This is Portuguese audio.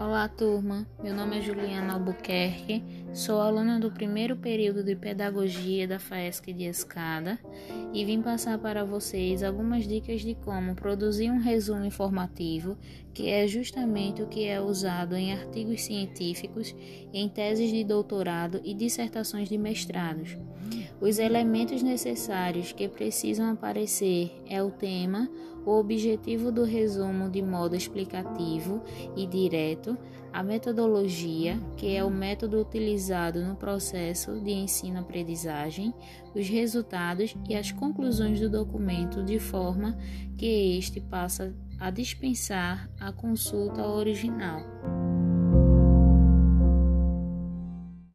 Olá, turma. Meu nome é Juliana Albuquerque, sou aluna do primeiro período de Pedagogia da FAESC de Escada e vim passar para vocês algumas dicas de como produzir um resumo informativo, que é justamente o que é usado em artigos científicos, em teses de doutorado e dissertações de mestrados. Os elementos necessários que precisam aparecer é o tema, o objetivo do resumo de modo explicativo e direto, a metodologia, que é o método utilizado no processo de ensino-aprendizagem, os resultados e as conclusões do documento, de forma que este passa a dispensar a consulta original.